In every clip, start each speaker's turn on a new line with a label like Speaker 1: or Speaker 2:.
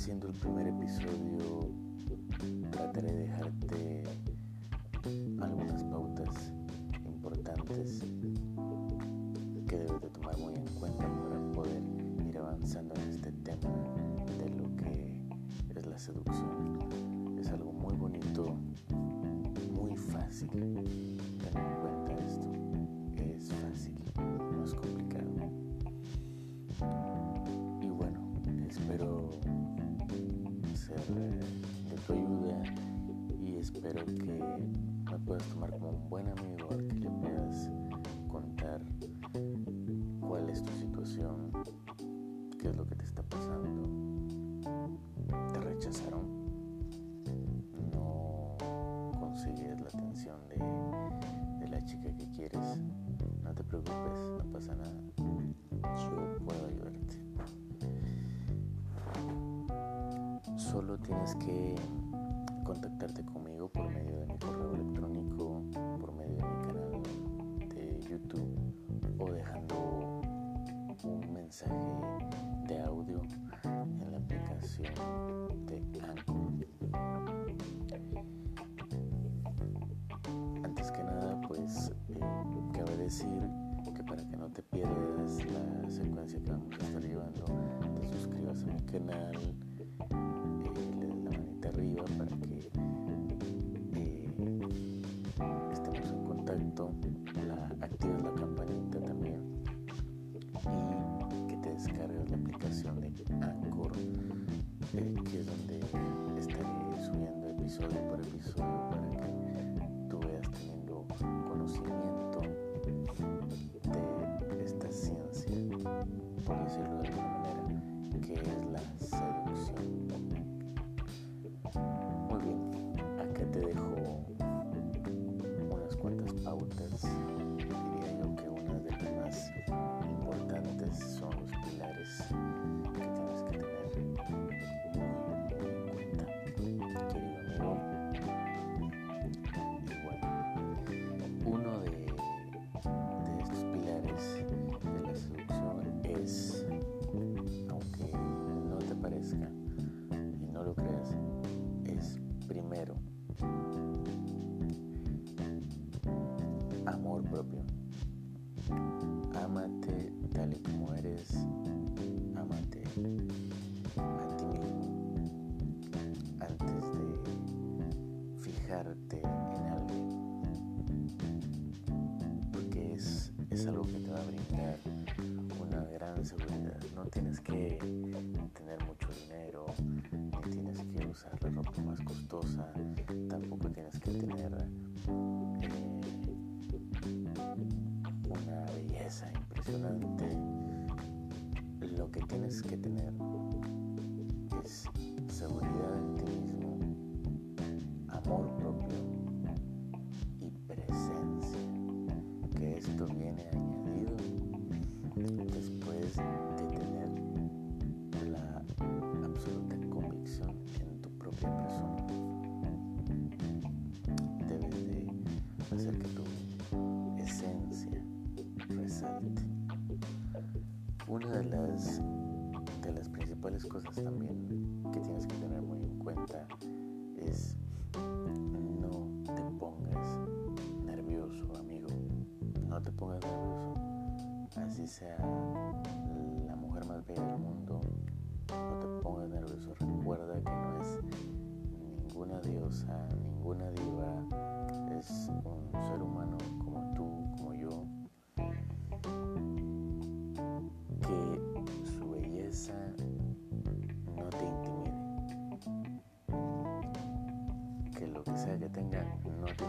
Speaker 1: siendo el primer episodio trataré de dejarte algunas pautas importantes que debes de tomar muy en cuenta para poder ir avanzando en este tema de lo que es la seducción. De tu ayuda y espero que me puedas tomar como un buen amigo al que le puedas Solo tienes que contactarte conmigo por medio de mi correo electrónico, por medio de mi canal de YouTube o dejando un mensaje de audio en la aplicación de Anchor. Antes que nada, pues eh, cabe decir que para que no te pierdas la secuencia que vamos a estar llevando, te suscribas a mi canal, por decirlo de alguna manera, que es la seducción. Seguridad. No tienes que tener mucho dinero, ni tienes que usar la ropa más costosa, de las principales cosas también que tienes que tener muy en cuenta es no te pongas nervioso, amigo. No te pongas nervioso. Así sea la mujer más bella del mundo, no te pongas nervioso. Recuerda que no es ninguna diosa, ninguna diva, es un ser humano como tú, tenga no te.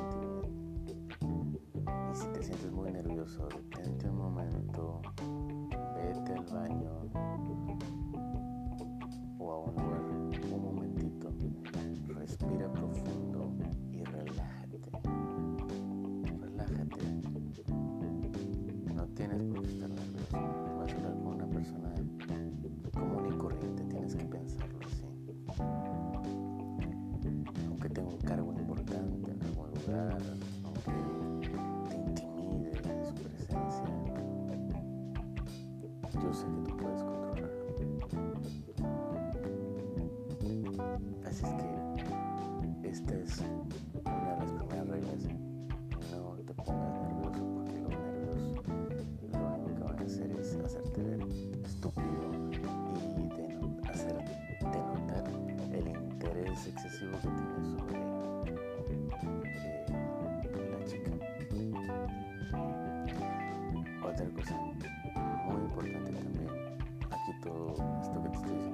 Speaker 1: Y si te sientes muy nervioso, detente un momento, vete al baño yo sé que tú puedes controlarlo. Así es que esta es una de las primeras reglas. No te pongas nervioso porque los nervios lo único que van a hacer es hacerte ver estúpido y de, hacer denotar el interés excesivo que tienes sobre eh, la chica. otra cosa todo esto que te estoy diciendo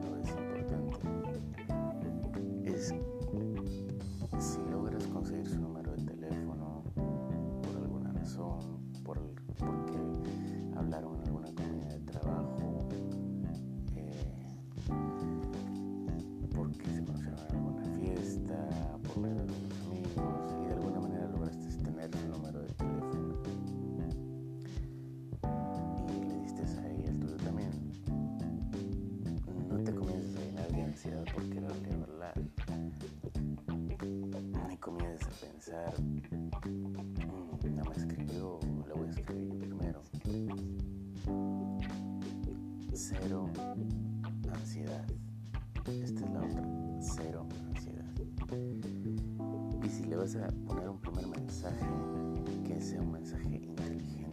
Speaker 1: pensar, "Mm, no me escribió, le voy a escribir primero. Cero ansiedad. Esta es la otra, cero ansiedad. Y si le vas a poner un primer mensaje, que sea un mensaje inteligente.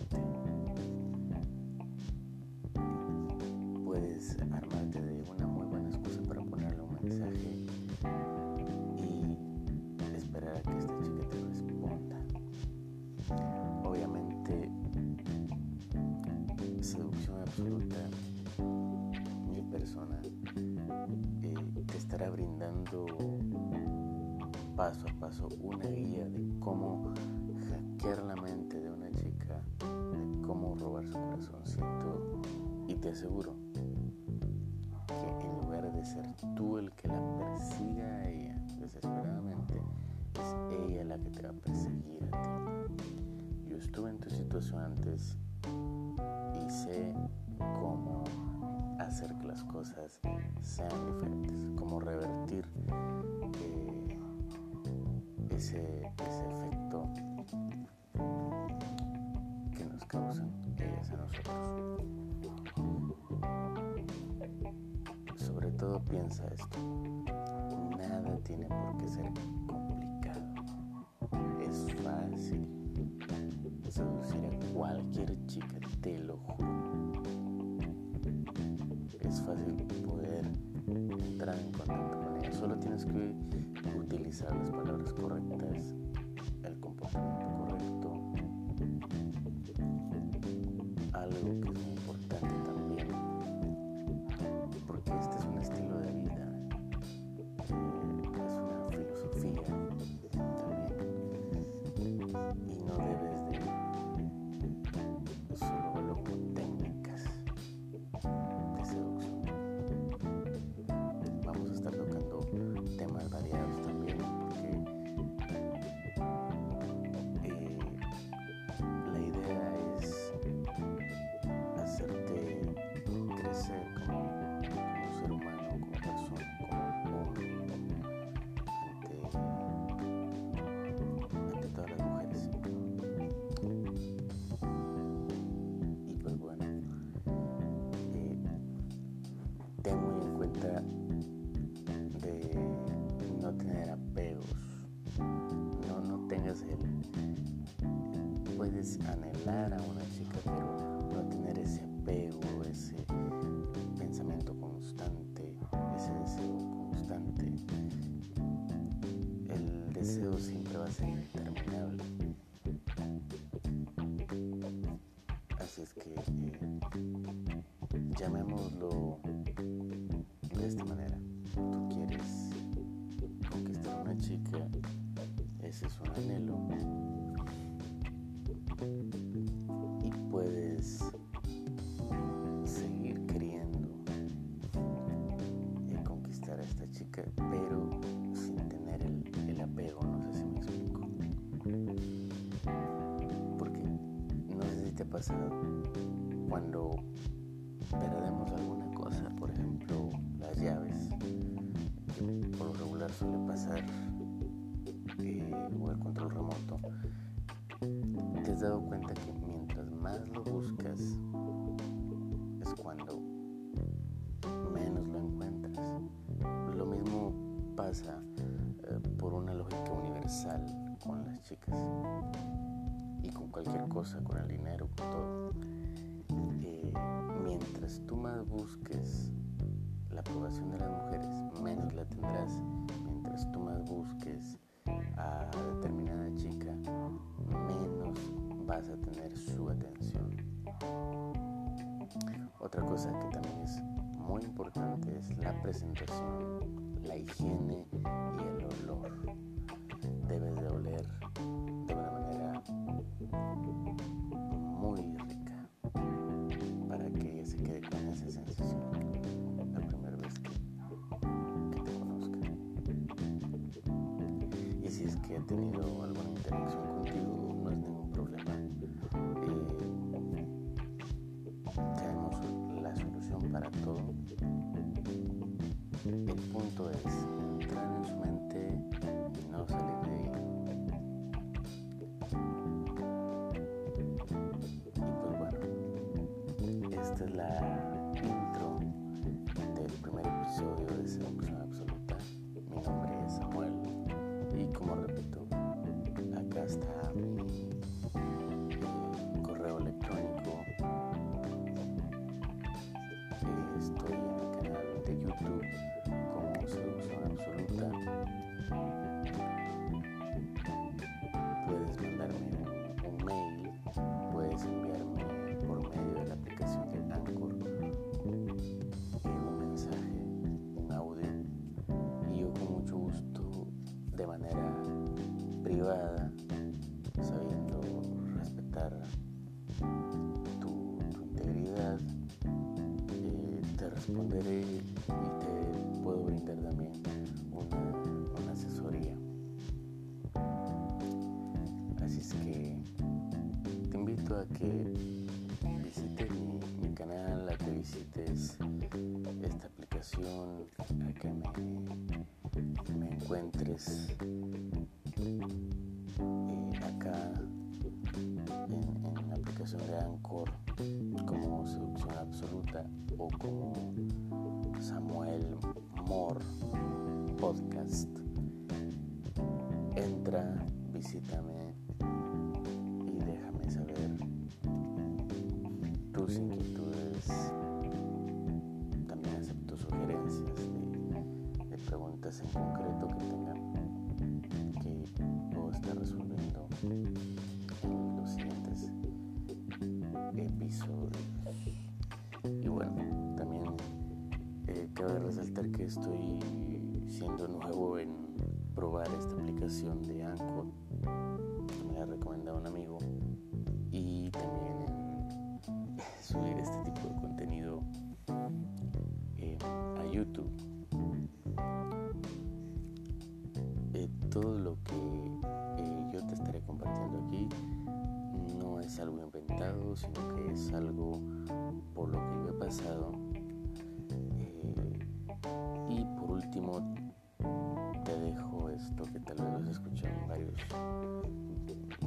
Speaker 1: Paso a paso una guía de cómo hackear la mente de una chica, de cómo robar su corazoncito y te aseguro que en lugar de ser tú el que la persiga a ella desesperadamente, es ella la que te va a perseguir a ti. Yo estuve en tu situación antes y sé cómo hacer las cosas sean diferentes, cómo revertir eh, ese, ese efecto que nos causan ellas a nosotros. Sobre todo piensa esto, nada tiene por qué ser complicado, es fácil seducir a cualquier chica, solo tienes que utilizar las palabras correctas, Puedes anhelar a una chica, pero no tener ese apego, ese pensamiento constante, ese deseo constante. El deseo siempre va a ser interminable. Pasado cuando perdemos alguna cosa, por ejemplo, las llaves, por lo regular suele pasar, o el control remoto, te has dado cuenta que mientras más lo buscas, es cuando menos lo encuentras. Lo mismo pasa eh, por una lógica universal con las chicas cualquier cosa, con el dinero, con todo. Eh, mientras tú más busques la aprobación de las mujeres, menos la tendrás. Mientras tú más busques a determinada chica, menos vas a tener su atención. Otra cosa que también es muy importante es la presentación, la higiene y el olor. Si es que ha tenido alguna interacción contigo, sabiendo respetar tu, integridad, eh, te responderé y te puedo brindar también una, asesoría. Así es que te invito a que visites mi, canal, a que visites esta aplicación, a que me encuentres o como Samuel Moore Podcast. Entra, visítame y déjame saber tus inquietudes. También acepto sugerencias de, preguntas en concreto que tengan que puedo estar resolviendo en los siguientes episodios. Estoy siendo nuevo en probar esta aplicación de Anchor. que Me la recomendado un amigo. Y también en subir este tipo de contenido eh, a YouTube. Eh, todo lo que eh, yo te estaré compartiendo aquí no es algo inventado, sino que es algo por lo que yo he pasado. Esto que tal vez lo has escuchado en varios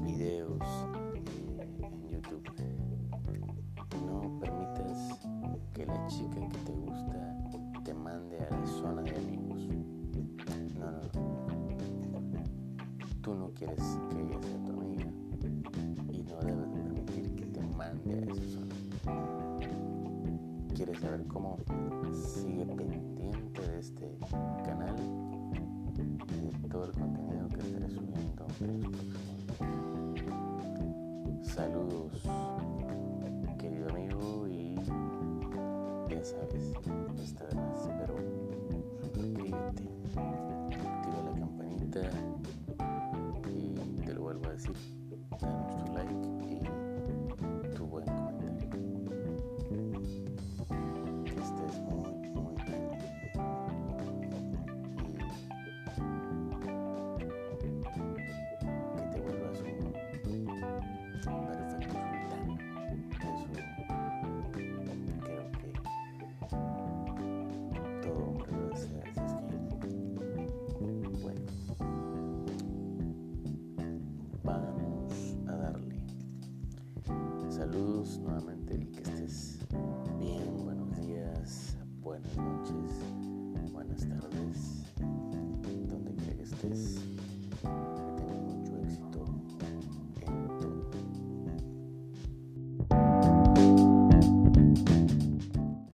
Speaker 1: videos en YouTube. No permitas que la chica que te gusta te mande a la zona de amigos. No, no, no. Tú no quieres que ella sea tu amiga y no debes de permitir que te mande a esa zona. ¿Quieres saber cómo? Sigue service. Understood. last night, man.